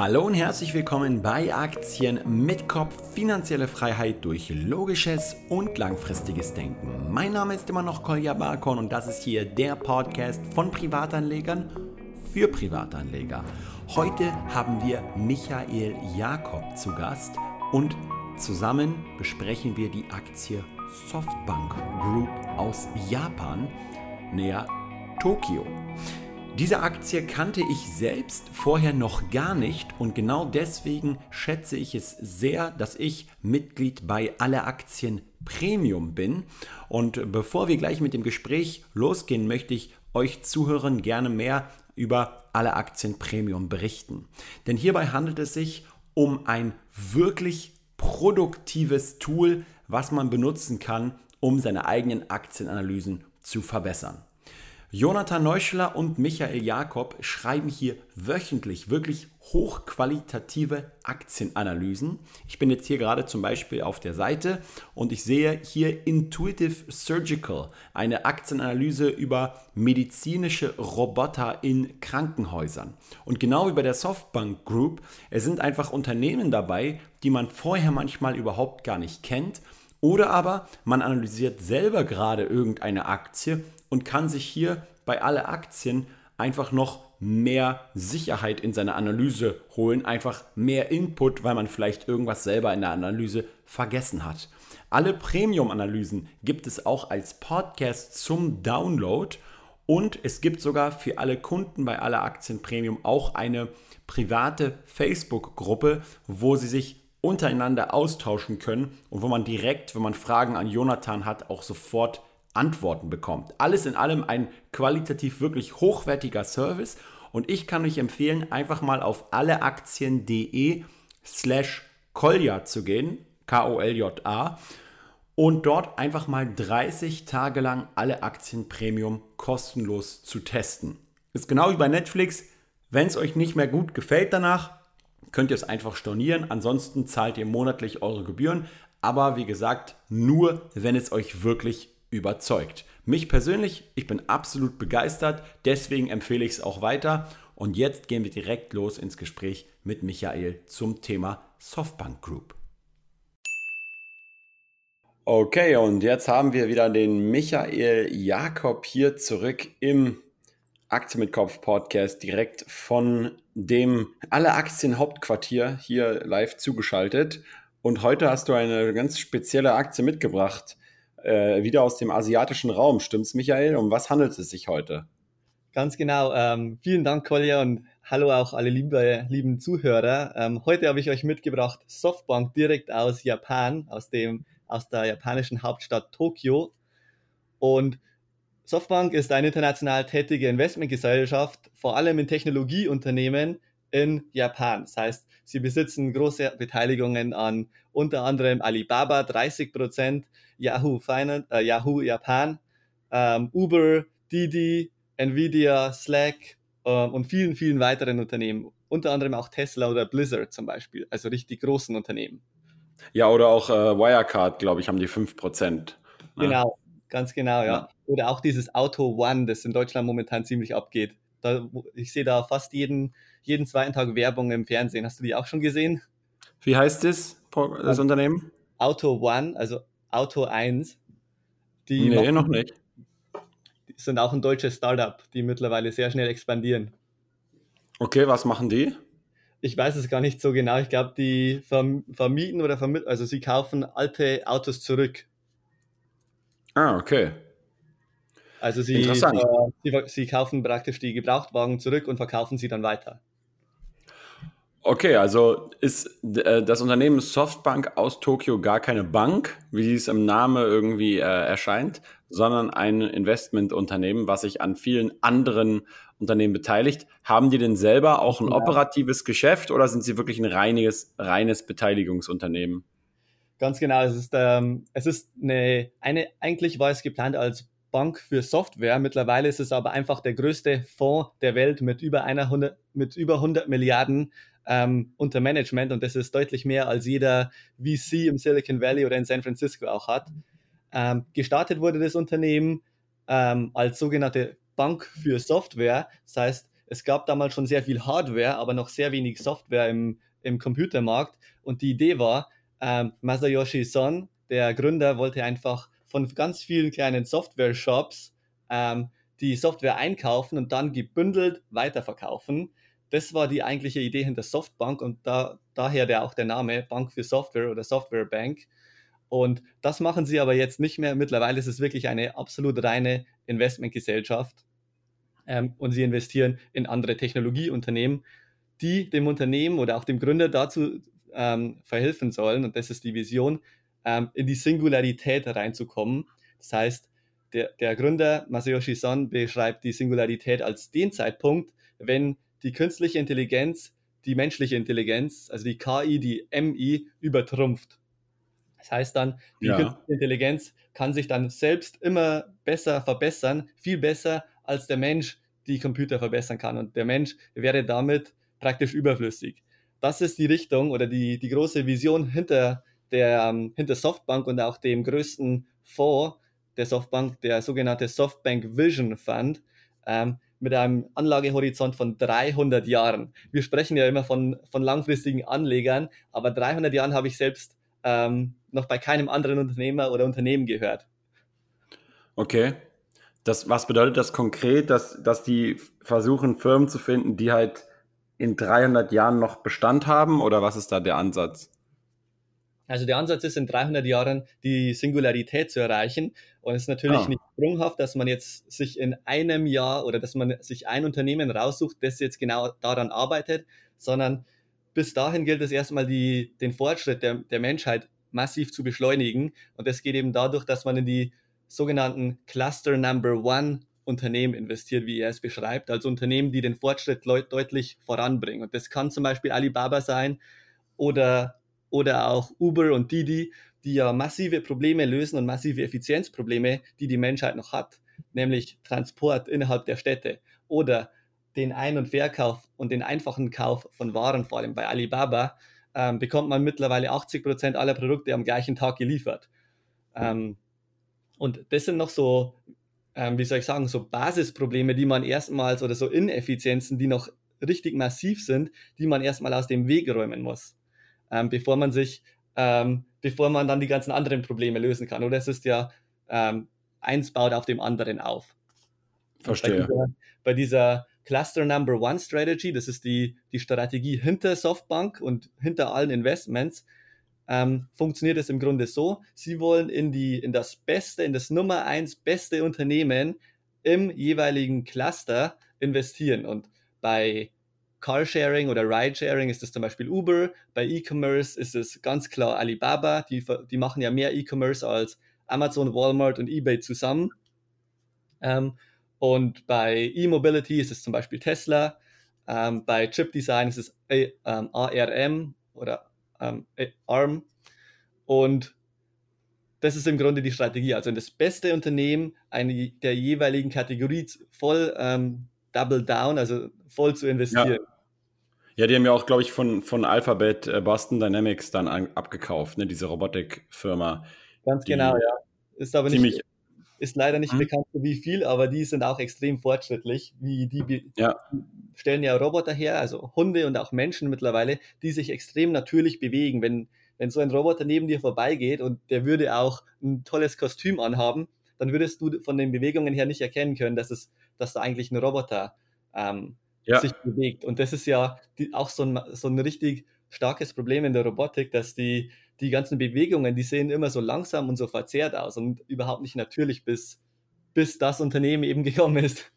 Hallo und herzlich willkommen bei Aktien mit Kopf, finanzielle Freiheit durch logisches und langfristiges Denken. Mein Name ist immer noch Kolja Barkon und das ist hier der Podcast von Privatanlegern für Privatanleger. Heute haben wir Michael Jakob zu Gast und zusammen besprechen wir die Aktie Softbank Group aus Japan, näher Tokio. Diese Aktie kannte ich selbst vorher noch gar nicht und genau deswegen schätze ich es sehr, dass ich Mitglied bei Alle Aktien Premium bin. Und bevor wir gleich mit dem Gespräch losgehen, möchte ich euch Zuhörern gerne mehr über Alle Aktien Premium berichten. Denn hierbei handelt es sich um ein wirklich produktives Tool, was man benutzen kann, um seine eigenen Aktienanalysen zu verbessern. Jonathan Neuschler und Michael Jakob schreiben hier wöchentlich wirklich hochqualitative Aktienanalysen. Ich bin jetzt hier gerade zum Beispiel auf der Seite und ich sehe hier Intuitive Surgical, eine Aktienanalyse über medizinische Roboter in Krankenhäusern. Und genau wie bei der Softbank Group, es sind einfach Unternehmen dabei, die man vorher manchmal überhaupt gar nicht kennt. Oder aber man analysiert selber gerade irgendeine Aktie und kann sich hier bei alle Aktien einfach noch mehr Sicherheit in seine Analyse holen, einfach mehr Input, weil man vielleicht irgendwas selber in der Analyse vergessen hat. Alle Premium-Analysen gibt es auch als Podcast zum Download und es gibt sogar für alle Kunden bei aller Aktien Premium auch eine private Facebook-Gruppe, wo sie sich untereinander austauschen können und wo man direkt, wenn man Fragen an Jonathan hat, auch sofort Antworten bekommt. Alles in allem ein qualitativ wirklich hochwertiger Service und ich kann euch empfehlen, einfach mal auf alleaktien.de slash Kolja zu gehen, K-O-L-J-A, und dort einfach mal 30 Tage lang alle Aktien Premium kostenlos zu testen. Ist genau wie bei Netflix, wenn es euch nicht mehr gut gefällt danach, könnt ihr es einfach stornieren. Ansonsten zahlt ihr monatlich eure Gebühren. Aber wie gesagt, nur wenn es euch wirklich überzeugt. Mich persönlich, ich bin absolut begeistert, deswegen empfehle ich es auch weiter. Und jetzt gehen wir direkt los ins Gespräch mit Michael zum Thema Softbank Group. Okay, und jetzt haben wir wieder den Michael Jakob hier zurück im Aktie mit Kopf Podcast direkt von dem Alle Aktien Hauptquartier hier live zugeschaltet. Und heute hast du eine ganz spezielle Aktie mitgebracht äh, wieder aus dem asiatischen Raum. Stimmt's, Michael? Um was handelt es sich heute? Ganz genau. Ähm, vielen Dank, Kolja, und hallo auch alle liebe, lieben Zuhörer. Ähm, heute habe ich euch mitgebracht Softbank direkt aus Japan, aus, dem, aus der japanischen Hauptstadt Tokio. Und Softbank ist eine international tätige Investmentgesellschaft, vor allem in Technologieunternehmen in Japan. Das heißt, sie besitzen große Beteiligungen an unter anderem Alibaba 30 Prozent, Yahoo Finance, äh, Yahoo Japan, ähm, Uber, Didi, Nvidia, Slack äh, und vielen, vielen weiteren Unternehmen. Unter anderem auch Tesla oder Blizzard zum Beispiel, also richtig großen Unternehmen. Ja, oder auch äh, Wirecard, glaube ich, haben die 5%. Ne? Genau, ganz genau, ja. ja. Oder auch dieses Auto One, das in Deutschland momentan ziemlich abgeht. Da, ich sehe da fast jeden, jeden zweiten Tag Werbung im Fernsehen. Hast du die auch schon gesehen? Wie heißt das, das Unternehmen? Auto One, also Auto 1. Die nee, machen, noch nicht. Die sind auch ein deutsches Startup, die mittlerweile sehr schnell expandieren. Okay, was machen die? Ich weiß es gar nicht so genau. Ich glaube, die vermieten oder vermitteln, also sie kaufen alte Autos zurück. Ah, okay. Also sie, äh, sie, sie kaufen praktisch die Gebrauchtwagen zurück und verkaufen sie dann weiter. Okay, also ist äh, das Unternehmen Softbank aus Tokio gar keine Bank, wie es im Namen irgendwie äh, erscheint, sondern ein Investmentunternehmen, was sich an vielen anderen Unternehmen beteiligt. Haben die denn selber auch ein ja. operatives Geschäft oder sind sie wirklich ein reines, reines Beteiligungsunternehmen? Ganz genau, es ist, ähm, es ist eine, eine, eigentlich war es geplant als Bank für Software. Mittlerweile ist es aber einfach der größte Fonds der Welt mit über, einer 100, mit über 100 Milliarden ähm, unter Management und das ist deutlich mehr als jeder VC im Silicon Valley oder in San Francisco auch hat. Ähm, gestartet wurde das Unternehmen ähm, als sogenannte Bank für Software. Das heißt, es gab damals schon sehr viel Hardware, aber noch sehr wenig Software im, im Computermarkt. Und die Idee war, ähm, Masayoshi Son, der Gründer, wollte einfach von ganz vielen kleinen Software-Shops ähm, die Software einkaufen und dann gebündelt weiterverkaufen. Das war die eigentliche Idee hinter Softbank und da, daher der, auch der Name Bank für Software oder Software Bank. Und das machen sie aber jetzt nicht mehr. Mittlerweile ist es wirklich eine absolut reine Investmentgesellschaft. Ähm, und sie investieren in andere Technologieunternehmen, die dem Unternehmen oder auch dem Gründer dazu ähm, verhelfen sollen. Und das ist die Vision, ähm, in die Singularität reinzukommen. Das heißt, der, der Gründer Masayoshi Son beschreibt die Singularität als den Zeitpunkt, wenn die künstliche Intelligenz die menschliche Intelligenz, also die KI, die MI, übertrumpft. Das heißt dann, die ja. künstliche Intelligenz kann sich dann selbst immer besser verbessern, viel besser als der Mensch die Computer verbessern kann. Und der Mensch wäre damit praktisch überflüssig. Das ist die Richtung oder die, die große Vision hinter, der, ähm, hinter Softbank und auch dem größten Fonds der Softbank, der sogenannte Softbank Vision Fund. Ähm, mit einem Anlagehorizont von 300 Jahren. Wir sprechen ja immer von, von langfristigen Anlegern, aber 300 Jahren habe ich selbst ähm, noch bei keinem anderen Unternehmer oder Unternehmen gehört. Okay. Das, was bedeutet das konkret, dass, dass die versuchen, Firmen zu finden, die halt in 300 Jahren noch Bestand haben oder was ist da der Ansatz? Also der Ansatz ist, in 300 Jahren die Singularität zu erreichen. Und es ist natürlich ah. nicht sprunghaft, dass man jetzt sich in einem Jahr oder dass man sich ein Unternehmen raussucht, das jetzt genau daran arbeitet, sondern bis dahin gilt es erstmal, die, den Fortschritt der, der Menschheit massiv zu beschleunigen. Und das geht eben dadurch, dass man in die sogenannten Cluster Number One Unternehmen investiert, wie er es beschreibt, also Unternehmen, die den Fortschritt deutlich voranbringen. Und das kann zum Beispiel Alibaba sein oder oder auch Uber und Didi, die ja massive Probleme lösen und massive Effizienzprobleme, die die Menschheit noch hat, nämlich Transport innerhalb der Städte oder den Ein- und Verkauf und den einfachen Kauf von Waren, vor allem bei Alibaba, ähm, bekommt man mittlerweile 80 Prozent aller Produkte am gleichen Tag geliefert. Ähm, und das sind noch so, ähm, wie soll ich sagen, so Basisprobleme, die man erstmals oder so Ineffizienzen, die noch richtig massiv sind, die man erstmal aus dem Weg räumen muss ähm, bevor man sich, ähm, bevor man dann die ganzen anderen Probleme lösen kann. Oder es ist ja, ähm, eins baut auf dem anderen auf. Verstehe. Bei dieser, bei dieser, Cluster Number One Strategy, das ist die, die Strategie hinter Softbank und hinter allen Investments, ähm, funktioniert es im Grunde so, sie wollen in, die, in das beste, in das Nummer eins beste Unternehmen im jeweiligen Cluster investieren. Und bei Carsharing oder Ridesharing ist es zum Beispiel Uber. Bei E-Commerce ist es ganz klar Alibaba. Die, die machen ja mehr E-Commerce als Amazon, Walmart und eBay zusammen. Ähm, und bei E-Mobility ist es zum Beispiel Tesla. Ähm, bei Chip Design ist es A, ähm, ARM oder ähm, ARM. Und das ist im Grunde die Strategie. Also in das beste Unternehmen eine, der jeweiligen Kategorie voll ähm, double down, also voll zu investieren. Ja. Ja, die haben ja auch, glaube ich, von, von Alphabet äh, Boston Dynamics dann an, abgekauft, ne, diese Robotikfirma. Ganz genau, ja. Ist aber nicht, ist leider nicht hm? bekannt, wie viel, aber die sind auch extrem fortschrittlich. Wie die ja. stellen ja Roboter her, also Hunde und auch Menschen mittlerweile, die sich extrem natürlich bewegen. Wenn, wenn so ein Roboter neben dir vorbeigeht und der würde auch ein tolles Kostüm anhaben, dann würdest du von den Bewegungen her nicht erkennen können, dass es, dass da eigentlich ein Roboter ähm, ja. sich bewegt. Und das ist ja die, auch so ein, so ein richtig starkes Problem in der Robotik, dass die, die ganzen Bewegungen, die sehen immer so langsam und so verzerrt aus und überhaupt nicht natürlich, bis, bis das Unternehmen eben gekommen ist.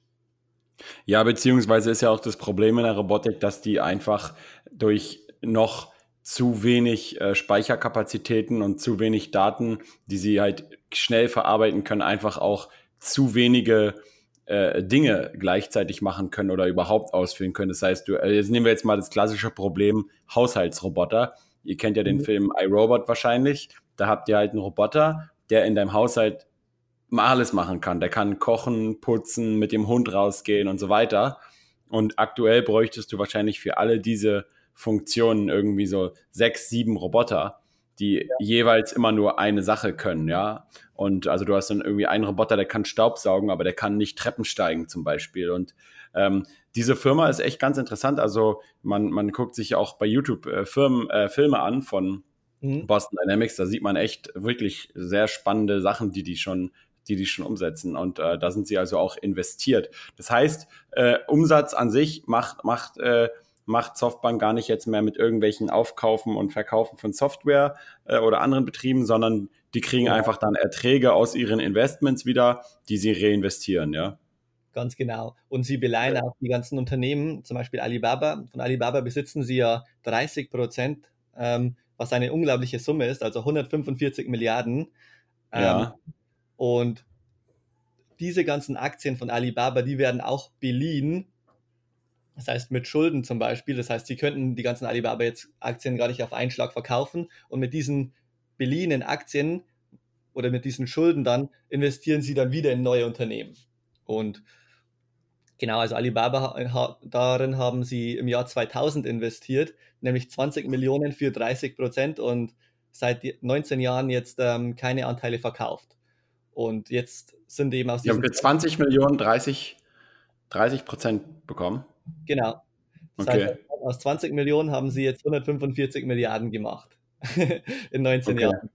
Ja, beziehungsweise ist ja auch das Problem in der Robotik, dass die einfach durch noch zu wenig äh, Speicherkapazitäten und zu wenig Daten, die sie halt schnell verarbeiten können, einfach auch zu wenige äh, Dinge gleichzeitig machen können oder überhaupt ausführen können. Das heißt, du, äh, jetzt nehmen wir jetzt mal das klassische Problem Haushaltsroboter. Ihr kennt ja den mhm. Film iRobot wahrscheinlich. Da habt ihr halt einen Roboter, der in deinem Haushalt mal alles machen kann. Der kann kochen, putzen, mit dem Hund rausgehen und so weiter. Und aktuell bräuchtest du wahrscheinlich für alle diese Funktionen irgendwie so sechs, sieben Roboter die ja. jeweils immer nur eine Sache können, ja. Und also du hast dann irgendwie einen Roboter, der kann Staubsaugen, aber der kann nicht Treppen steigen zum Beispiel. Und Ähm, diese Firma ist echt ganz interessant. Also man, man guckt sich auch bei YouTube äh, Firmen, äh, Filme an von mhm. Boston Dynamics. Da sieht man echt wirklich sehr spannende Sachen, die die schon die die schon umsetzen. Und äh, da sind sie also auch investiert. Das heißt, äh, Umsatz an sich macht, macht, äh, macht Softbank gar nicht jetzt mehr mit irgendwelchen Aufkaufen und Verkaufen von Software äh, oder anderen Betrieben, sondern die kriegen ja. einfach dann Erträge aus ihren Investments wieder, die sie reinvestieren, ja. Ganz genau. Und sie beleihen ja. auch die ganzen Unternehmen, zum Beispiel Alibaba. Von Alibaba besitzen sie ja 30 Prozent, ähm, was eine unglaubliche Summe ist, also 145 Milliarden. Ähm, ja. Und diese ganzen Aktien von Alibaba, die werden auch beliehen. Das heißt, mit Schulden zum Beispiel. Das heißt, sie könnten die ganzen Alibaba jetzt Aktien gar nicht auf einen Schlag verkaufen. Und mit diesen beliehenen Aktien oder mit diesen Schulden dann investieren sie dann wieder in neue Unternehmen. Und genau, also Alibaba, darin haben sie im Jahr 2000 investiert, nämlich 20 Millionen für 30 Prozent und seit 19 Jahren jetzt ähm, keine Anteile verkauft. Und jetzt sind eben aus Die haben für 20 Millionen 30, 30 Prozent bekommen. Genau. Das okay. heißt, aus 20 Millionen haben sie jetzt 145 Milliarden gemacht in 19 okay. Jahren.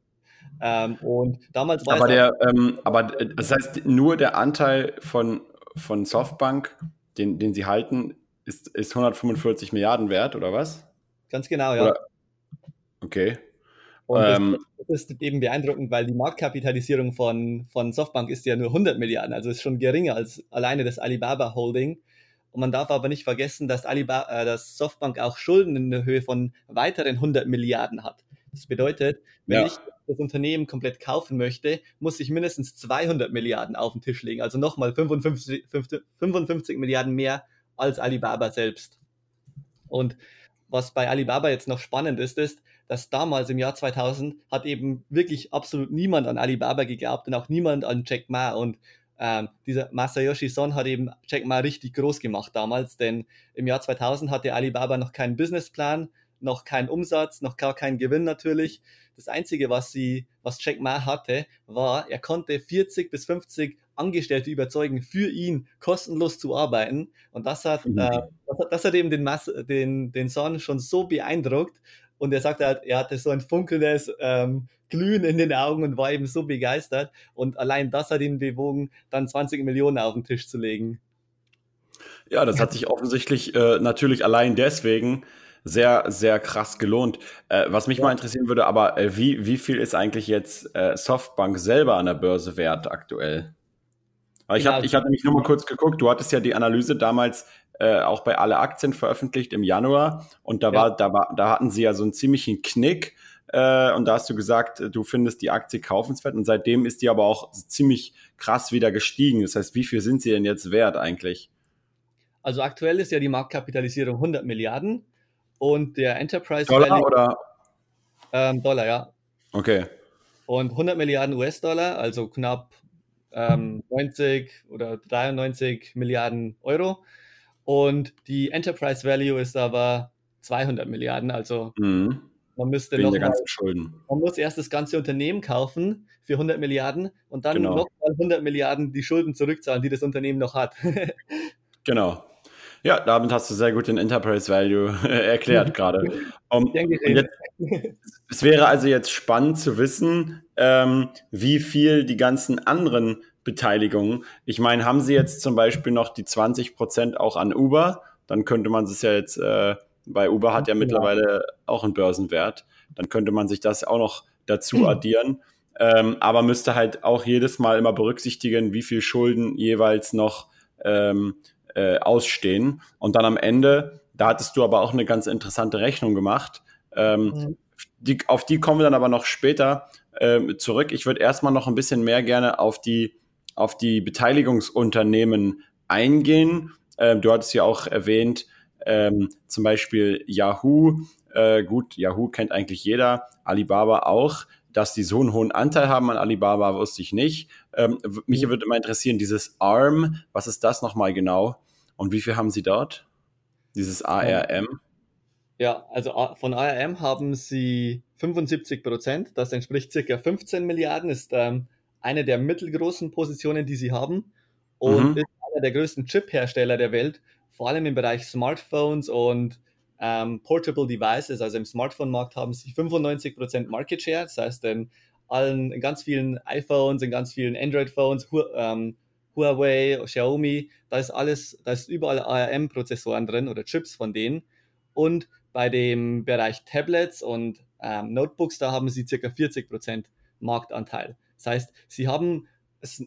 Ähm, und damals war aber der, ähm, aber das heißt, nur der Anteil von, von Softbank, den, den sie halten, ist, ist 145 Milliarden wert, oder was? Ganz genau, ja. Oder? Okay. Und ähm, das, ist eben beeindruckend, weil die Marktkapitalisierung von, von Softbank ist ja nur 100 Milliarden, also ist schon geringer als alleine das Alibaba Holding. Und man darf aber nicht vergessen, dass, Alibaba, äh, dass Softbank auch Schulden in der Höhe von weiteren 100 Milliarden hat. Das bedeutet, wenn ja. ich das Unternehmen komplett kaufen möchte, muss ich mindestens 200 Milliarden auf den Tisch legen, also nochmal 55, 55 Milliarden mehr als Alibaba selbst. Und was bei Alibaba jetzt noch spannend ist, ist, dass damals im Jahr 2000 hat eben wirklich absolut niemand an Alibaba geglaubt und auch niemand an Jack Ma. Und ähm, dieser Masayoshi Son hat eben Jack Ma richtig groß gemacht damals, denn im Jahr 2000 hatte Alibaba noch keinen Businessplan, noch keinen Umsatz, noch gar keinen Gewinn natürlich. Das Einzige, was sie, was Jack Ma hatte, war, er konnte 40 bis 50 Angestellte überzeugen, für ihn kostenlos zu arbeiten. Und das hat, mhm. äh, das, hat das, hat, eben den, Mas den, den Son schon so beeindruckt. Und er sagte halt, er hatte so ein funkelndes ähm, Glühen in den Augen und war eben so begeistert. Und allein das hat ihn bewogen, dann 20 Millionen auf den Tisch zu legen. Ja, das hat sich offensichtlich äh, natürlich allein deswegen sehr, sehr krass gelohnt. Äh, was mich ja. mal interessieren würde, aber äh, wie, wie viel ist eigentlich jetzt äh, Softbank selber an der Börse wert aktuell? ich habe ich hab nämlich nur mal kurz geguckt, du hattest ja die Analyse damals äh, auch bei alle Aktien veröffentlicht im Januar und da ja. war, da war, da hatten sie ja so einen ziemlichen Knick. Äh, und da hast du gesagt, du findest die Aktie kaufenswert und seitdem ist die aber auch ziemlich krass wieder gestiegen. Das heißt, wie viel sind sie denn jetzt wert eigentlich? Also aktuell ist ja die Marktkapitalisierung 100 Milliarden und der Enterprise Dollar Value, oder? Ähm, Dollar, ja. Okay. Und 100 Milliarden US-Dollar, also knapp ähm, 90 oder 93 Milliarden Euro. Und die Enterprise Value ist aber 200 Milliarden, also mhm. man müsste Wegen noch mal, Schulden. man muss erst das ganze Unternehmen kaufen für 100 Milliarden und dann genau. nochmal 100 Milliarden die Schulden zurückzahlen, die das Unternehmen noch hat. genau. Ja, damit hast du sehr gut den Enterprise Value erklärt gerade. Um, es wäre also jetzt spannend zu wissen, ähm, wie viel die ganzen anderen Beteiligungen, ich meine, haben sie jetzt zum Beispiel noch die 20 Prozent auch an Uber, dann könnte man es ja jetzt, äh, bei Uber hat ja, ja. mittlerweile auch einen Börsenwert, dann könnte man sich das auch noch dazu addieren. Ähm, aber müsste halt auch jedes Mal immer berücksichtigen, wie viel Schulden jeweils noch ähm, äh, ausstehen. Und dann am Ende, da hattest du aber auch eine ganz interessante Rechnung gemacht. Ähm, mhm. die, auf die kommen wir dann aber noch später ähm, zurück. Ich würde erstmal noch ein bisschen mehr gerne auf die, auf die Beteiligungsunternehmen eingehen. Ähm, du hattest ja auch erwähnt, ähm, zum Beispiel Yahoo. Äh, gut, Yahoo kennt eigentlich jeder, Alibaba auch. Dass die so einen hohen Anteil haben an Alibaba, wusste ich nicht. Ähm, mich mhm. würde immer interessieren, dieses ARM, was ist das nochmal genau? Und wie viel haben Sie dort? Dieses ARM? Ja, also von ARM haben Sie 75 Prozent. Das entspricht circa 15 Milliarden, ist ähm, eine der mittelgroßen Positionen, die Sie haben. Und mhm. ist einer der größten Chip-Hersteller der Welt, vor allem im Bereich Smartphones und ähm, Portable Devices, also im Smartphone-Markt haben sie 95% Market Share, das heißt in allen, in ganz vielen iPhones, in ganz vielen Android-Phones, ähm, Huawei, Xiaomi, da ist alles, da ist überall ARM-Prozessoren drin oder Chips von denen. Und bei dem Bereich Tablets und ähm, Notebooks, da haben sie circa 40% Marktanteil. Das heißt, sie haben,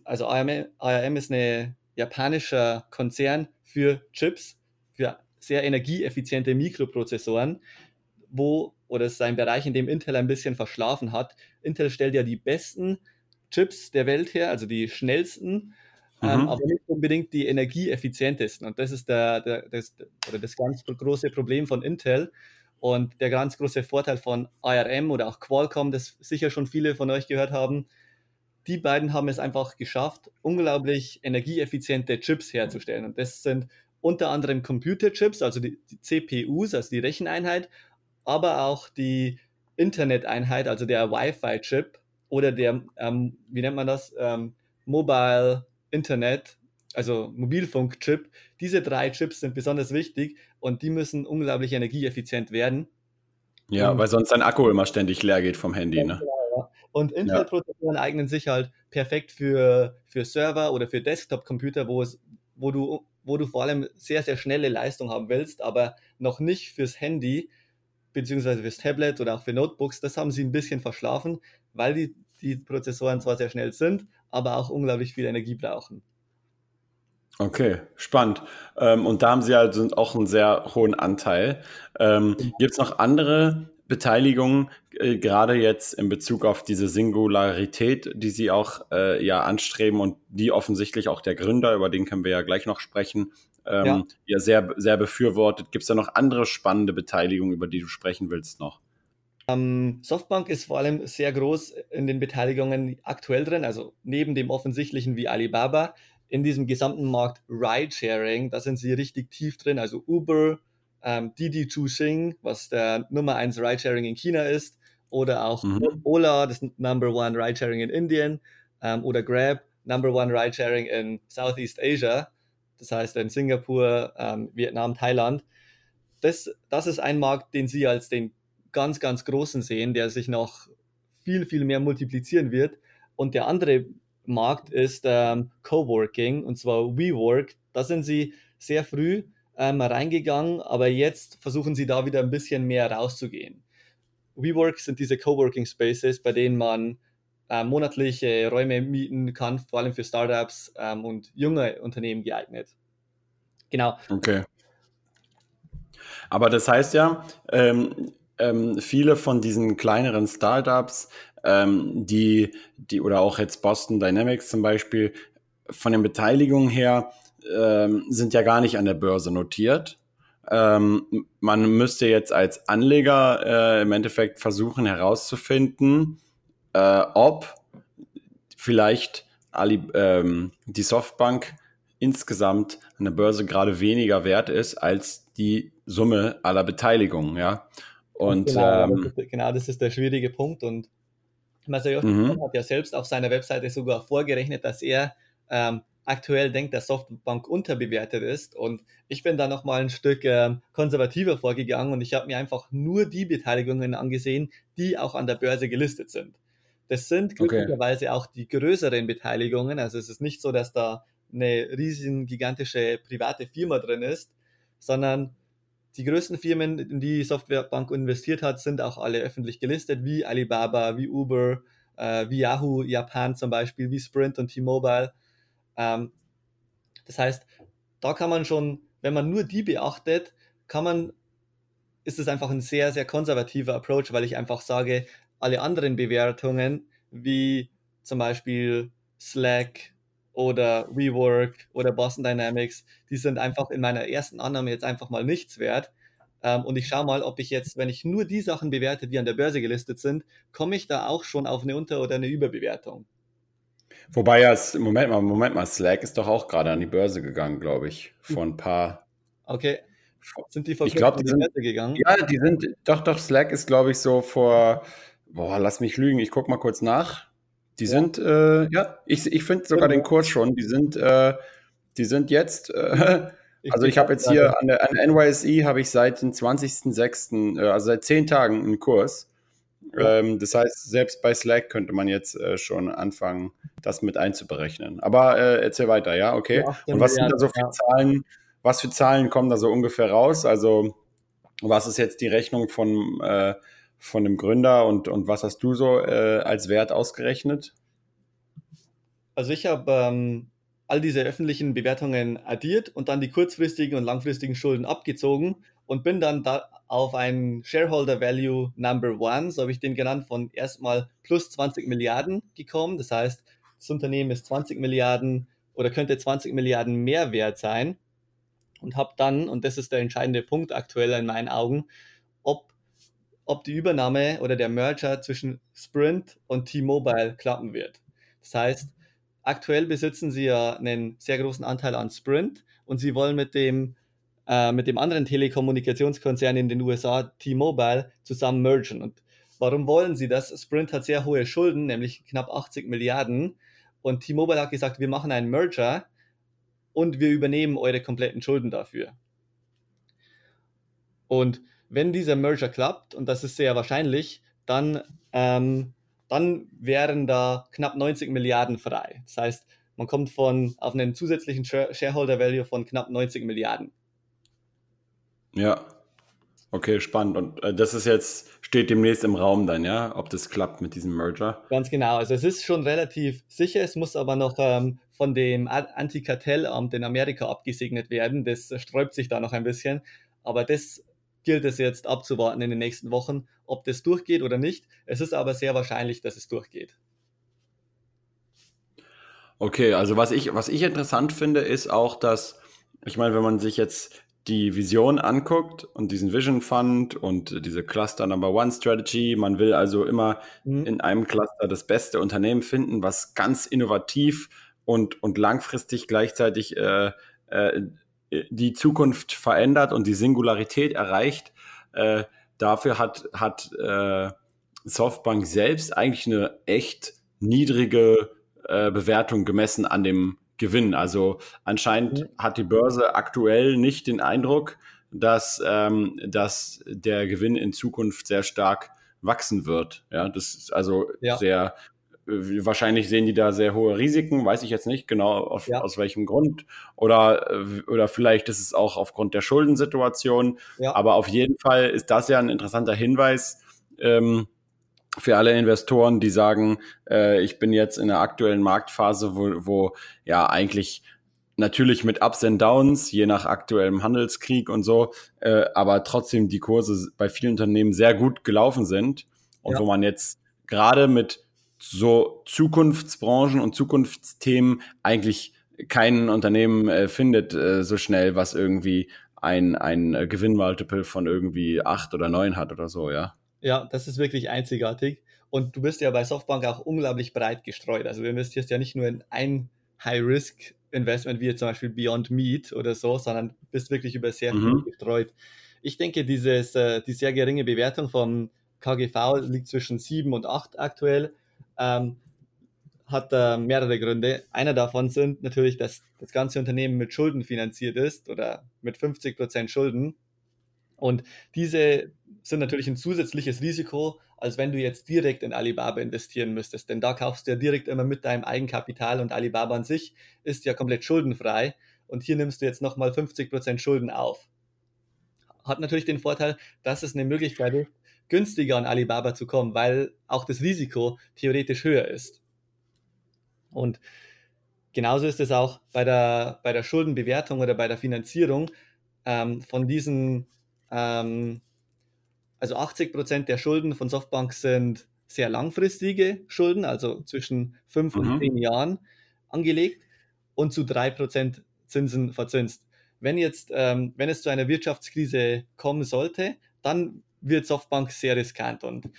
also ARM, ARM ist ein japanischer Konzern für Chips, für sehr energieeffiziente Mikroprozessoren, wo, oder es ist ein Bereich, in dem Intel ein bisschen verschlafen hat. Intel stellt ja die besten Chips der Welt her, also die schnellsten, mhm. ähm, aber nicht unbedingt die energieeffizientesten. Und das ist der, der, das, oder das ganz große Problem von Intel. Und der ganz große Vorteil von ARM oder auch Qualcomm, das sicher schon viele von euch gehört haben, die beiden haben es einfach geschafft, unglaublich energieeffiziente Chips herzustellen. Und das sind unter anderem Computerchips, also die, die CPUs, also die Recheneinheit, aber auch die Interneteinheit, also der Wi-Fi-Chip oder der, ähm, wie nennt man das, ähm, Mobile Internet, also Mobilfunk-Chip. Diese drei Chips sind besonders wichtig und die müssen unglaublich energieeffizient werden. Ja, und, weil sonst dein Akku immer ständig leer geht vom Handy. Ne? Genau, ja. Und Intel-Prozessoren ja. eignen sich halt perfekt für, für Server oder für Desktop-Computer, wo, wo, du, wo du vor allem sehr, sehr schnelle Leistung haben willst, aber noch nicht fürs Handy beziehungsweise fürs Tablet oder auch für Notebooks. Das haben sie ein bisschen verschlafen, weil die, die Prozessoren zwar sehr schnell sind, aber auch unglaublich viel Energie brauchen. Okay, spannend. Ähm, und da haben Sie also auch einen sehr hohen Anteil. Ähm, Gibt es noch andere Beteiligungen, äh, gerade jetzt in Bezug auf diese Singularität, die Sie auch äh, ja anstreben und die offensichtlich auch der Gründer, über den können wir ja gleich noch sprechen, ähm, ja. ja sehr, sehr befürwortet. Gibt es da noch andere spannende Beteiligungen, über die du sprechen willst noch? Ähm, Softbank ist vor allem sehr groß in den Beteiligungen aktuell drin, also neben dem offensichtlichen wie Alibaba, in diesem gesamten Markt Ridesharing, da sind sie richtig tief drin, also Uber, ähm, Didi Chuxing, was der Nummer 1 Ridesharing in China ist, oder auch mhm. Ola, das Number One Ridesharing in Indien, ähm, oder Grab, Number One Ridesharing in Southeast Asia, das heißt in Singapur, ähm, Vietnam, Thailand. Das, das ist ein Markt, den sie als den ganz, ganz großen sehen, der sich noch viel, viel mehr multiplizieren wird. Und der andere Markt ist ähm, Coworking, und zwar WeWork. Da sind sie sehr früh ähm, reingegangen, aber jetzt versuchen sie da wieder ein bisschen mehr rauszugehen. WeWork sind diese Coworking Spaces, bei denen man äh, monatliche Räume mieten kann, vor allem für Startups ähm, und junge Unternehmen geeignet. Genau. Okay. Aber das heißt ja, ähm, ähm, viele von diesen kleineren Startups, ähm, die, die, oder auch jetzt Boston Dynamics zum Beispiel, von den Beteiligungen her, ähm, sind ja gar nicht an der Börse notiert. Ähm, man müsste jetzt als Anleger äh, im Endeffekt versuchen herauszufinden, äh, ob vielleicht Ali, ähm, die Softbank insgesamt an der Börse gerade weniger wert ist als die Summe aller Beteiligungen, ja. Und genau, ähm, das ist, genau, das ist der schwierige Punkt. Und Masayoshi mhm. hat ja selbst auf seiner Webseite sogar vorgerechnet, dass er ähm, aktuell denkt, dass Softbank unterbewertet ist. Und ich bin da nochmal ein Stück äh, konservativer vorgegangen und ich habe mir einfach nur die Beteiligungen angesehen, die auch an der Börse gelistet sind. Das sind glücklicherweise okay. auch die größeren Beteiligungen. Also es ist nicht so, dass da eine riesen gigantische private Firma drin ist, sondern die größten Firmen, in die Softwarebank investiert hat, sind auch alle öffentlich gelistet, wie Alibaba, wie Uber, äh, wie Yahoo Japan zum Beispiel, wie Sprint und T-Mobile. Ähm, das heißt, da kann man schon, wenn man nur die beachtet, kann man, ist es einfach ein sehr, sehr konservativer Approach, weil ich einfach sage, alle anderen Bewertungen, wie zum Beispiel Slack, oder WeWork oder Boston Dynamics, die sind einfach in meiner ersten Annahme jetzt einfach mal nichts wert. Ähm, und ich schaue mal, ob ich jetzt, wenn ich nur die Sachen bewerte, die an der Börse gelistet sind, komme ich da auch schon auf eine Unter- oder eine Überbewertung. Wobei ja, Moment mal, Moment mal, Slack ist doch auch gerade an die Börse gegangen, glaube ich, vor ein paar. Okay. Sind die vor ich glaub, die sind, Börse gegangen? Ja, die sind, doch, doch, Slack ist, glaube ich, so vor, boah, lass mich lügen, ich gucke mal kurz nach. Die ja. sind, äh, ja, ich, ich finde sogar den Kurs schon, die sind, äh, Die sind jetzt, äh, also ich habe jetzt hier an der, an der NYSE habe ich seit dem 20.06., äh, also seit zehn Tagen einen Kurs. Ähm, das heißt, selbst bei Slack könnte man jetzt äh, schon anfangen, das mit einzuberechnen. Aber äh, erzähl weiter, ja, okay. Und was sind da so für Zahlen, was für Zahlen kommen da so ungefähr raus? Also, was ist jetzt die Rechnung von, äh, von dem Gründer und, und was hast du so äh, als Wert ausgerechnet? Also ich habe ähm, all diese öffentlichen Bewertungen addiert und dann die kurzfristigen und langfristigen Schulden abgezogen und bin dann da auf einen Shareholder Value Number One, so habe ich den genannt, von erstmal plus 20 Milliarden gekommen. Das heißt, das Unternehmen ist 20 Milliarden oder könnte 20 Milliarden mehr wert sein und habe dann, und das ist der entscheidende Punkt aktuell in meinen Augen, ob, ob die Übernahme oder der Merger zwischen Sprint und T-Mobile klappen wird. Das heißt, aktuell besitzen sie ja einen sehr großen Anteil an Sprint und sie wollen mit dem, äh, mit dem anderen Telekommunikationskonzern in den USA, T-Mobile, zusammen mergen. Und warum wollen sie das? Sprint hat sehr hohe Schulden, nämlich knapp 80 Milliarden. Und T-Mobile hat gesagt, wir machen einen Merger und wir übernehmen eure kompletten Schulden dafür. Und wenn dieser Merger klappt, und das ist sehr wahrscheinlich, dann ähm, dann wären da knapp 90 Milliarden frei. Das heißt, man kommt von auf einen zusätzlichen Shareholder Value von knapp 90 Milliarden. Ja. Okay, spannend. Und äh, das ist jetzt, steht demnächst im Raum dann, ja, ob das klappt mit diesem Merger? Ganz genau. Also es ist schon relativ sicher, es muss aber noch ähm, von dem Antikartellamt in Amerika abgesegnet werden. Das sträubt sich da noch ein bisschen. Aber das gilt es jetzt abzuwarten in den nächsten Wochen, ob das durchgeht oder nicht. Es ist aber sehr wahrscheinlich, dass es durchgeht. Okay, also was ich, was ich interessant finde, ist auch, dass, ich meine, wenn man sich jetzt die Vision anguckt und diesen Vision Fund und diese Cluster Number One Strategy, man will also immer mhm. in einem Cluster das beste Unternehmen finden, was ganz innovativ und, und langfristig gleichzeitig äh, äh, die Zukunft verändert und die Singularität erreicht. Äh, dafür hat, hat äh, Softbank selbst eigentlich eine echt niedrige äh, Bewertung gemessen an dem Gewinn. Also anscheinend mhm. hat die Börse aktuell nicht den Eindruck, dass, ähm, dass der Gewinn in Zukunft sehr stark wachsen wird. Ja, das ist also ja. sehr wahrscheinlich sehen die da sehr hohe Risiken, weiß ich jetzt nicht genau auf, ja. aus welchem Grund. Oder, äh, oder vielleicht ist es auch aufgrund der Schuldensituation. Ja. Aber auf jeden Fall ist das ja ein interessanter Hinweis ähm, für alle Investoren, die sagen, äh, ich bin jetzt in der aktuellen Marktphase, wo, wo ja eigentlich natürlich mit Ups und Downs, je nach aktuellem Handelskrieg und so, äh, aber trotzdem die Kurse bei vielen Unternehmen sehr gut gelaufen sind. Und ja. wo man jetzt gerade mit so Zukunftsbranchen und Zukunftsthemen eigentlich kein Unternehmen äh, findet äh, so schnell, was irgendwie ein, ein äh, Gewinnmultiple von irgendwie acht oder neun hat oder so, ja. Ja, das ist wirklich einzigartig. Und du bist ja bei Softbank auch unglaublich breit gestreut. Also du investierst ja nicht nur in ein High-Risk-Investment wie zum Beispiel Beyond Meat oder so, sondern bist wirklich über sehr viel mhm. gestreut. Ich denke, dieses, äh, die sehr geringe Bewertung vom KGV liegt zwischen sieben und acht aktuell ähm, hat äh, mehrere Gründe. Einer davon sind natürlich, dass das ganze Unternehmen mit Schulden finanziert ist oder mit 50 Prozent Schulden. Und diese sind natürlich ein zusätzliches Risiko, als wenn du jetzt direkt in Alibaba investieren müsstest. Denn da kaufst du ja direkt immer mit deinem Eigenkapital und Alibaba an sich ist ja komplett schuldenfrei. Und hier nimmst du jetzt nochmal 50 Prozent Schulden auf. Hat natürlich den Vorteil, dass es eine Möglichkeit ist, günstiger an Alibaba zu kommen, weil auch das Risiko theoretisch höher ist. Und genauso ist es auch bei der, bei der Schuldenbewertung oder bei der Finanzierung ähm, von diesen, ähm, also 80 Prozent der Schulden von Softbank sind sehr langfristige Schulden, also zwischen fünf mhm. und zehn Jahren angelegt und zu drei Prozent Zinsen verzinst. Wenn jetzt, ähm, wenn es zu einer Wirtschaftskrise kommen sollte, dann wird Softbank sehr riskant und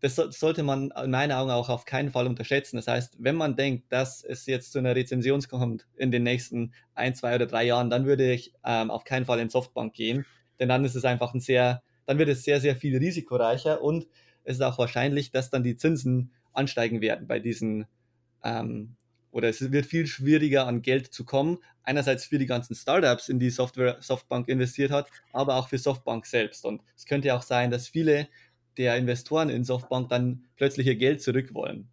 das sollte man in meinen Augen auch auf keinen Fall unterschätzen. Das heißt, wenn man denkt, dass es jetzt zu einer Rezension kommt in den nächsten ein, zwei oder drei Jahren, dann würde ich ähm, auf keinen Fall in Softbank gehen, denn dann ist es einfach ein sehr, dann wird es sehr, sehr viel risikoreicher und es ist auch wahrscheinlich, dass dann die Zinsen ansteigen werden bei diesen, ähm, oder es wird viel schwieriger an Geld zu kommen. Einerseits für die ganzen Startups, in die Software Softbank investiert hat, aber auch für Softbank selbst. Und es könnte auch sein, dass viele der Investoren in Softbank dann plötzlich ihr Geld zurück wollen.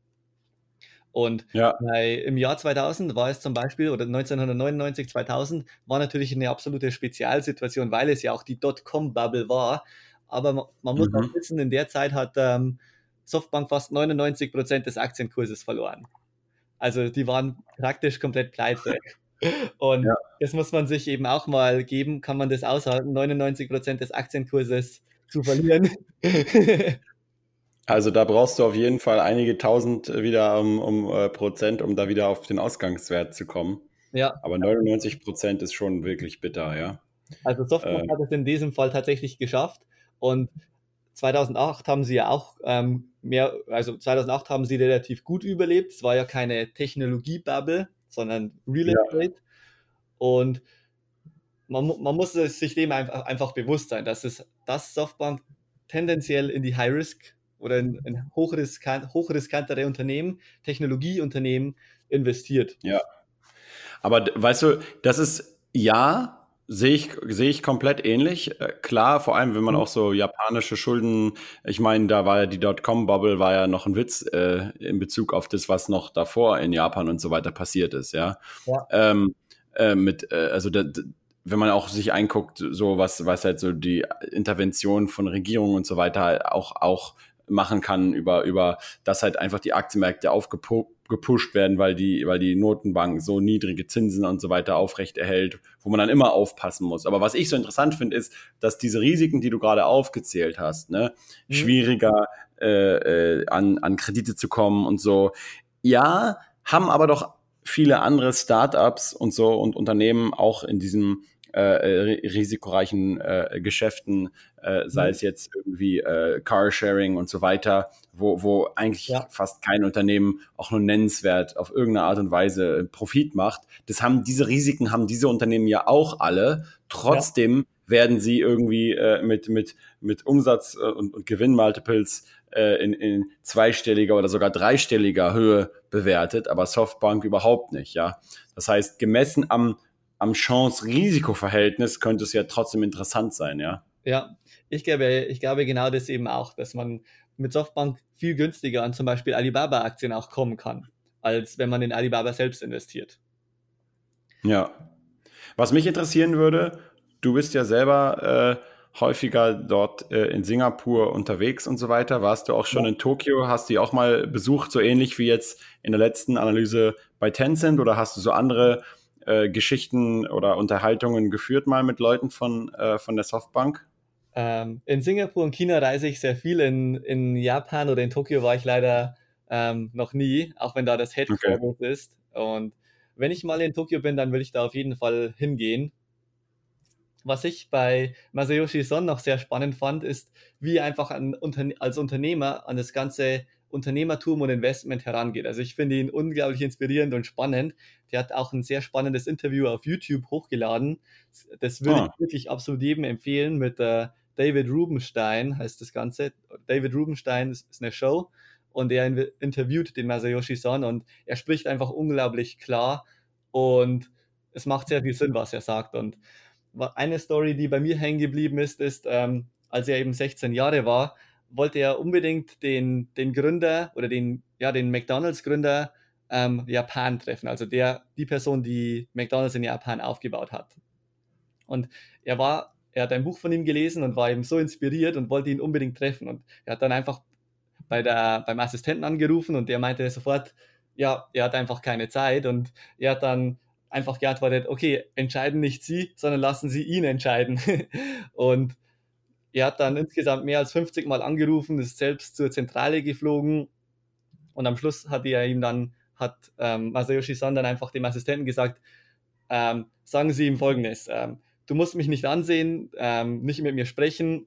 Und ja. bei, im Jahr 2000 war es zum Beispiel, oder 1999, 2000, war natürlich eine absolute Spezialsituation, weil es ja auch die Dotcom-Bubble war. Aber man, man muss mhm. auch wissen, in der Zeit hat ähm, Softbank fast 99 Prozent des Aktienkurses verloren. Also die waren praktisch komplett pleite. Und ja. das muss man sich eben auch mal geben, kann man das aushalten, 99 Prozent des Aktienkurses zu verlieren. Also da brauchst du auf jeden Fall einige tausend wieder um, um äh, Prozent, um da wieder auf den Ausgangswert zu kommen. Ja. Aber 99 Prozent ist schon wirklich bitter, ja. Also Softbank äh, hat es in diesem Fall tatsächlich geschafft und 2008 haben sie ja auch ähm, mehr, also 2008 haben sie relativ gut überlebt. Es war ja keine Technologie-Bubble, sondern Real Estate. Ja. Und man, man muss sich dem einfach, einfach bewusst sein, dass es das Softbank tendenziell in die High-Risk oder in, in hochriskant, hochriskantere Unternehmen, Technologieunternehmen investiert. Ja. Aber weißt du, das ist ja, sehe ich, sehe ich komplett ähnlich. Äh, klar, vor allem, wenn man mhm. auch so japanische Schulden, ich meine, da war ja die Dotcom-Bubble, war ja noch ein Witz äh, in Bezug auf das, was noch davor in Japan und so weiter passiert ist, ja. ja. Ähm, äh, mit, äh, also da, wenn man auch sich einguckt, so was, was halt so die Intervention von Regierungen und so weiter auch, auch machen kann, über, über dass halt einfach die Aktienmärkte aufgepusht werden, weil die, weil die Notenbank so niedrige Zinsen und so weiter aufrechterhält, wo man dann immer aufpassen muss. Aber was ich so interessant finde, ist, dass diese Risiken, die du gerade aufgezählt hast, ne, mhm. schwieriger äh, äh, an, an Kredite zu kommen und so, ja, haben aber doch viele andere Startups und so und Unternehmen auch in diesem äh, risikoreichen äh, Geschäften, äh, sei mhm. es jetzt irgendwie äh, Carsharing und so weiter, wo, wo eigentlich ja. fast kein Unternehmen auch nur nennenswert auf irgendeine Art und Weise äh, Profit macht. Das haben diese Risiken haben diese Unternehmen ja auch alle. Trotzdem ja. werden sie irgendwie äh, mit, mit, mit Umsatz äh, und, und Gewinnmultiples äh, in, in zweistelliger oder sogar dreistelliger Höhe bewertet, aber Softbank überhaupt nicht, ja. Das heißt, gemessen am am Chance-Risiko-Verhältnis könnte es ja trotzdem interessant sein, ja. Ja, ich glaube, ich glaube genau das eben auch, dass man mit Softbank viel günstiger an zum Beispiel Alibaba-Aktien auch kommen kann, als wenn man in Alibaba selbst investiert. Ja. Was mich interessieren würde, du bist ja selber äh, häufiger dort äh, in Singapur unterwegs und so weiter. Warst du auch schon ja. in Tokio? Hast du die auch mal besucht, so ähnlich wie jetzt in der letzten Analyse bei Tencent? Oder hast du so andere äh, Geschichten oder Unterhaltungen geführt mal mit Leuten von, äh, von der Softbank? Ähm, in Singapur und China reise ich sehr viel. In, in Japan oder in Tokio war ich leider ähm, noch nie, auch wenn da das Headquarters okay. ist. Und wenn ich mal in Tokio bin, dann will ich da auf jeden Fall hingehen. Was ich bei Masayoshi Son noch sehr spannend fand, ist, wie einfach ein Unterne als Unternehmer an das ganze Unternehmertum und Investment herangeht. Also ich finde ihn unglaublich inspirierend und spannend. Der hat auch ein sehr spannendes Interview auf YouTube hochgeladen. Das würde ah. ich wirklich absolut jedem empfehlen mit äh, David Rubenstein heißt das Ganze. David Rubenstein ist, ist eine Show und er interviewt den Masayoshi Son und er spricht einfach unglaublich klar und es macht sehr viel Sinn, was er sagt. Und eine Story, die bei mir hängen geblieben ist, ist, ähm, als er eben 16 Jahre war, wollte er unbedingt den, den Gründer oder den, ja, den McDonalds-Gründer ähm, Japan treffen, also der, die Person, die McDonalds in Japan aufgebaut hat. Und er war, er hat ein Buch von ihm gelesen und war eben so inspiriert und wollte ihn unbedingt treffen. Und er hat dann einfach bei der, beim Assistenten angerufen und der meinte sofort, ja, er hat einfach keine Zeit und er hat dann einfach geantwortet, okay, entscheiden nicht Sie, sondern lassen Sie ihn entscheiden. und er hat dann insgesamt mehr als 50 Mal angerufen, ist selbst zur Zentrale geflogen und am Schluss hat er ihm dann, hat ähm, Masayoshi San dann einfach dem Assistenten gesagt, ähm, sagen Sie ihm folgendes, ähm, du musst mich nicht ansehen, ähm, nicht mit mir sprechen,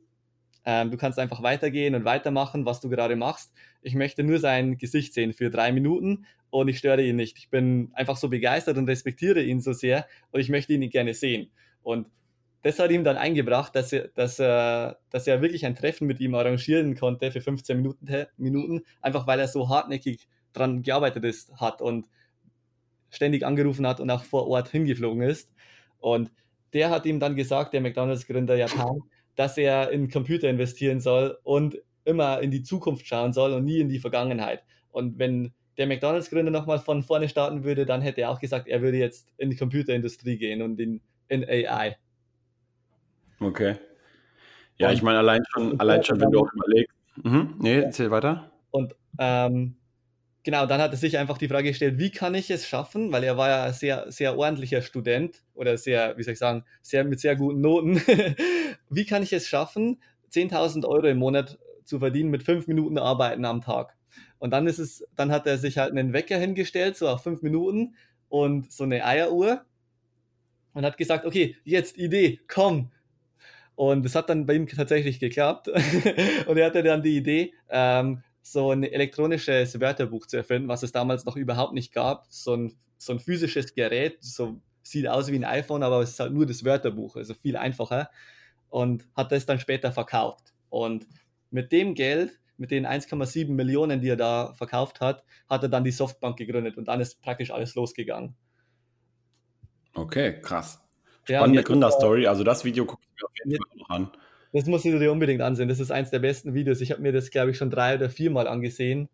ähm, du kannst einfach weitergehen und weitermachen, was du gerade machst. Ich möchte nur sein Gesicht sehen für drei Minuten und ich störe ihn nicht. Ich bin einfach so begeistert und respektiere ihn so sehr und ich möchte ihn gerne sehen. Und das hat ihm dann eingebracht, dass er, dass, er, dass er wirklich ein Treffen mit ihm arrangieren konnte für 15 Minuten, Minuten einfach weil er so hartnäckig dran gearbeitet ist, hat. Und ständig angerufen hat und auch vor Ort hingeflogen ist. Und der hat ihm dann gesagt, der McDonalds-Gründer Japan, dass er in Computer investieren soll und immer in die Zukunft schauen soll und nie in die Vergangenheit. Und wenn der McDonalds-Gründer nochmal von vorne starten würde, dann hätte er auch gesagt, er würde jetzt in die Computerindustrie gehen und in, in AI. Okay. Ja, und, ich meine, allein schon, allein schon, wenn du auch überlegst. Mhm. Nee, erzähl weiter. Und ähm, genau, dann hat er sich einfach die Frage gestellt, wie kann ich es schaffen, weil er war ja sehr, sehr ordentlicher Student oder sehr, wie soll ich sagen, sehr mit sehr guten Noten. wie kann ich es schaffen, 10.000 Euro im Monat zu verdienen mit fünf Minuten Arbeiten am Tag? Und dann ist es, dann hat er sich halt einen Wecker hingestellt, so auf fünf Minuten und so eine Eieruhr und hat gesagt, okay, jetzt Idee, komm. Und das hat dann bei ihm tatsächlich geklappt. und er hatte dann die Idee, ähm, so ein elektronisches Wörterbuch zu erfinden, was es damals noch überhaupt nicht gab. So ein, so ein physisches Gerät, so sieht aus wie ein iPhone, aber es ist halt nur das Wörterbuch, also viel einfacher. Und hat das dann später verkauft. Und mit dem Geld, mit den 1,7 Millionen, die er da verkauft hat, hat er dann die Softbank gegründet und dann ist praktisch alles losgegangen. Okay, krass. Spannende ja, Gründerstory. Also das Video gucke ich mir auf jeden Fall noch an. Das musst du dir unbedingt ansehen. Das ist eins der besten Videos. Ich habe mir das, glaube ich, schon drei oder viermal angesehen.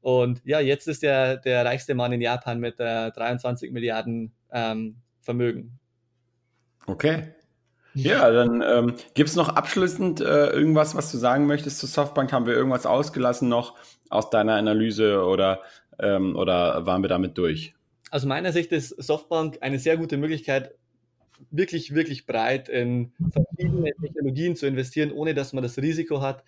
Und ja, jetzt ist er der reichste Mann in Japan mit äh, 23 Milliarden ähm, Vermögen. Okay. Ja, dann ähm, gibt es noch abschließend äh, irgendwas, was du sagen möchtest zu Softbank? Haben wir irgendwas ausgelassen noch aus deiner Analyse oder, ähm, oder waren wir damit durch? Aus meiner Sicht ist Softbank eine sehr gute Möglichkeit, wirklich, wirklich breit in verschiedene Technologien zu investieren, ohne dass man das Risiko hat,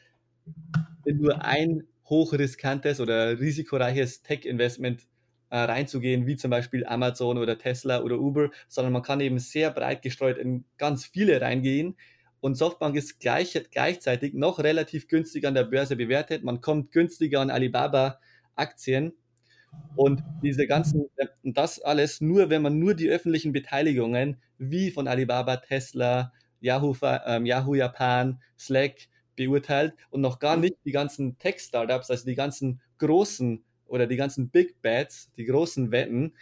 in nur ein hochriskantes oder risikoreiches Tech-Investment äh, reinzugehen, wie zum Beispiel Amazon oder Tesla oder Uber, sondern man kann eben sehr breit gestreut in ganz viele reingehen. Und Softbank ist gleich, gleichzeitig noch relativ günstig an der Börse bewertet. Man kommt günstiger an Alibaba-Aktien und diese ganzen, das alles nur, wenn man nur die öffentlichen Beteiligungen wie von Alibaba, Tesla, Yahoo, ähm, Yahoo Japan, Slack beurteilt und noch gar nicht die ganzen Tech-Startups, also die ganzen großen oder die ganzen Big Bets, die großen Wetten.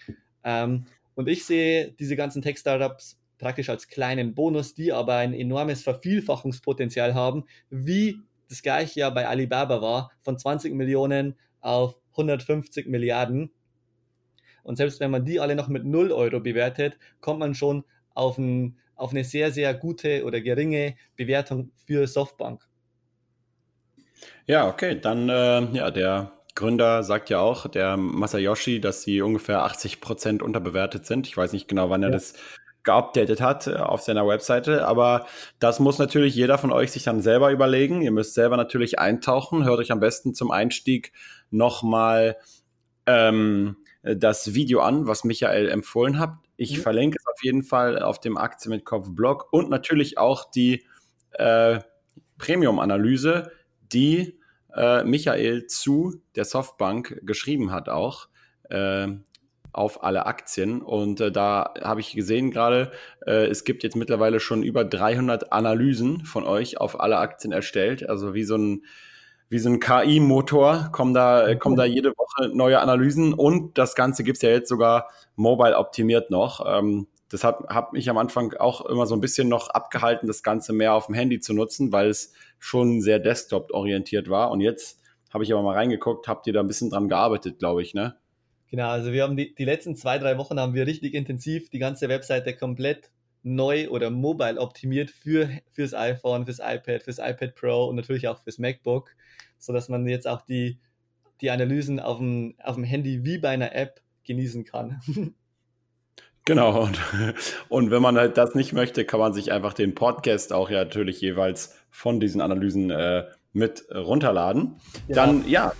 Ähm, und ich sehe diese ganzen Tech-Startups praktisch als kleinen Bonus, die aber ein enormes Vervielfachungspotenzial haben, wie das gleiche ja bei Alibaba war, von 20 Millionen auf 150 Milliarden. Und selbst wenn man die alle noch mit 0 Euro bewertet, kommt man schon auf, ein, auf eine sehr, sehr gute oder geringe Bewertung für Softbank. Ja, okay, dann äh, ja, der Gründer sagt ja auch, der Masayoshi, dass sie ungefähr 80 Prozent unterbewertet sind. Ich weiß nicht genau, wann er das geupdatet hat äh, auf seiner Webseite. Aber das muss natürlich jeder von euch sich dann selber überlegen. Ihr müsst selber natürlich eintauchen. Hört euch am besten zum Einstieg nochmal ähm, das Video an, was Michael empfohlen hat. Ich mhm. verlinke es auf jeden Fall auf dem Aktien mit Kopf Blog und natürlich auch die äh, Premium-Analyse, die äh, Michael zu der Softbank geschrieben hat auch. Äh, auf alle Aktien. Und äh, da habe ich gesehen gerade, äh, es gibt jetzt mittlerweile schon über 300 Analysen von euch auf alle Aktien erstellt. Also wie so ein, wie so ein KI-Motor kommen da, äh, kommen da jede Woche neue Analysen und das Ganze gibt es ja jetzt sogar mobile optimiert noch. Ähm, das hat, hat mich am Anfang auch immer so ein bisschen noch abgehalten, das Ganze mehr auf dem Handy zu nutzen, weil es schon sehr desktop-orientiert war. Und jetzt habe ich aber mal reingeguckt, habt ihr da ein bisschen dran gearbeitet, glaube ich, ne? Genau, also wir haben die, die letzten zwei, drei Wochen haben wir richtig intensiv die ganze Webseite komplett neu oder mobile optimiert für fürs iPhone, fürs iPad, fürs iPad Pro und natürlich auch fürs MacBook, so dass man jetzt auch die, die Analysen auf dem, auf dem Handy wie bei einer App genießen kann. Genau, und, und wenn man halt das nicht möchte, kann man sich einfach den Podcast auch ja natürlich jeweils von diesen Analysen äh, mit runterladen. Ja. Dann ja,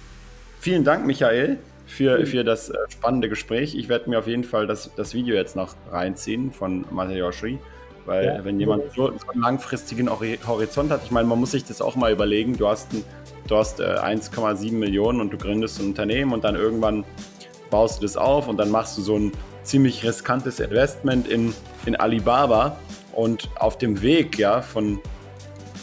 vielen Dank, Michael für, für das äh, spannende Gespräch. Ich werde mir auf jeden Fall das, das Video jetzt noch reinziehen von Masayoshi, weil ja, wenn jemand so, so, einen langfristigen Horizont hat, ich meine, man muss sich das auch mal überlegen, du hast, ein, du hast äh, 1,7 Millionen und du gründest ein Unternehmen und dann irgendwann baust du das auf und dann machst du so ein ziemlich riskantes Investment in, in Alibaba und auf dem Weg ja von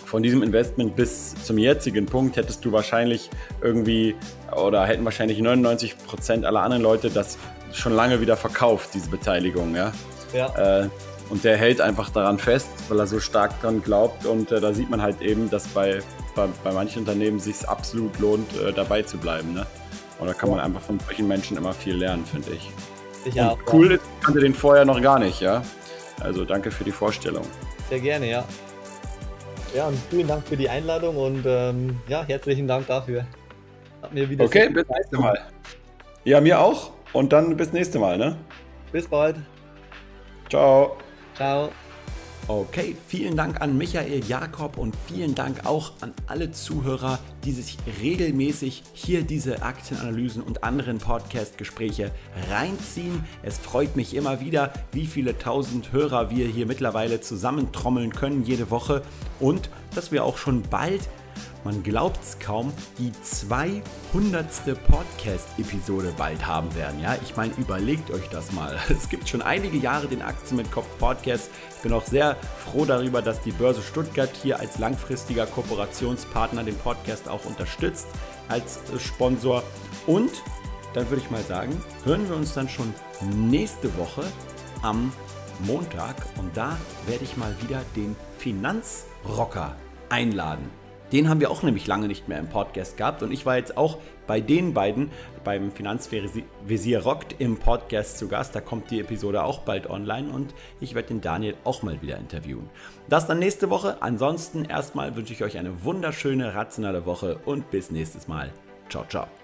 von diesem Investment bis zum jetzigen Punkt hättest du wahrscheinlich irgendwie oder hätten wahrscheinlich 99 Prozent aller anderen Leute das schon lange wieder verkauft, diese Beteiligung, ja. ja. Äh, und der hält einfach daran fest, weil er so stark dran glaubt. Und äh, da sieht man halt eben, dass bei, bei, bei manchen Unternehmen sich absolut lohnt, äh, dabei zu bleiben. Ne? Und da kann man einfach von solchen Menschen immer viel lernen, finde ich. Ich auch. Cool ist, ich kannte den vorher noch gar nicht, ja. Also danke für die Vorstellung. Sehr gerne, ja. Ja, und vielen Dank für die Einladung und ähm, ja, herzlichen Dank dafür. Hat mir wieder okay, bis nächste Mal. Ja, mir auch. Und dann bis nächste Mal, ne? Bis bald. Ciao. Ciao. Okay, vielen Dank an Michael Jakob und vielen Dank auch an alle Zuhörer, die sich regelmäßig hier diese Aktienanalysen und anderen Podcast-Gespräche reinziehen. Es freut mich immer wieder, wie viele tausend Hörer wir hier mittlerweile zusammentrommeln können jede Woche und dass wir auch schon bald man glaubt es kaum, die 200. Podcast-Episode bald haben werden. Ja, ich meine, überlegt euch das mal. Es gibt schon einige Jahre den Aktien mit Kopf Podcast. Bin auch sehr froh darüber, dass die Börse Stuttgart hier als langfristiger Kooperationspartner den Podcast auch unterstützt als Sponsor. Und dann würde ich mal sagen, hören wir uns dann schon nächste Woche am Montag und da werde ich mal wieder den Finanzrocker einladen. Den haben wir auch nämlich lange nicht mehr im Podcast gehabt und ich war jetzt auch bei den beiden beim Finanzvisier Rockt im Podcast zu Gast. Da kommt die Episode auch bald online und ich werde den Daniel auch mal wieder interviewen. Das dann nächste Woche. Ansonsten erstmal wünsche ich euch eine wunderschöne, rationale Woche und bis nächstes Mal. Ciao, ciao.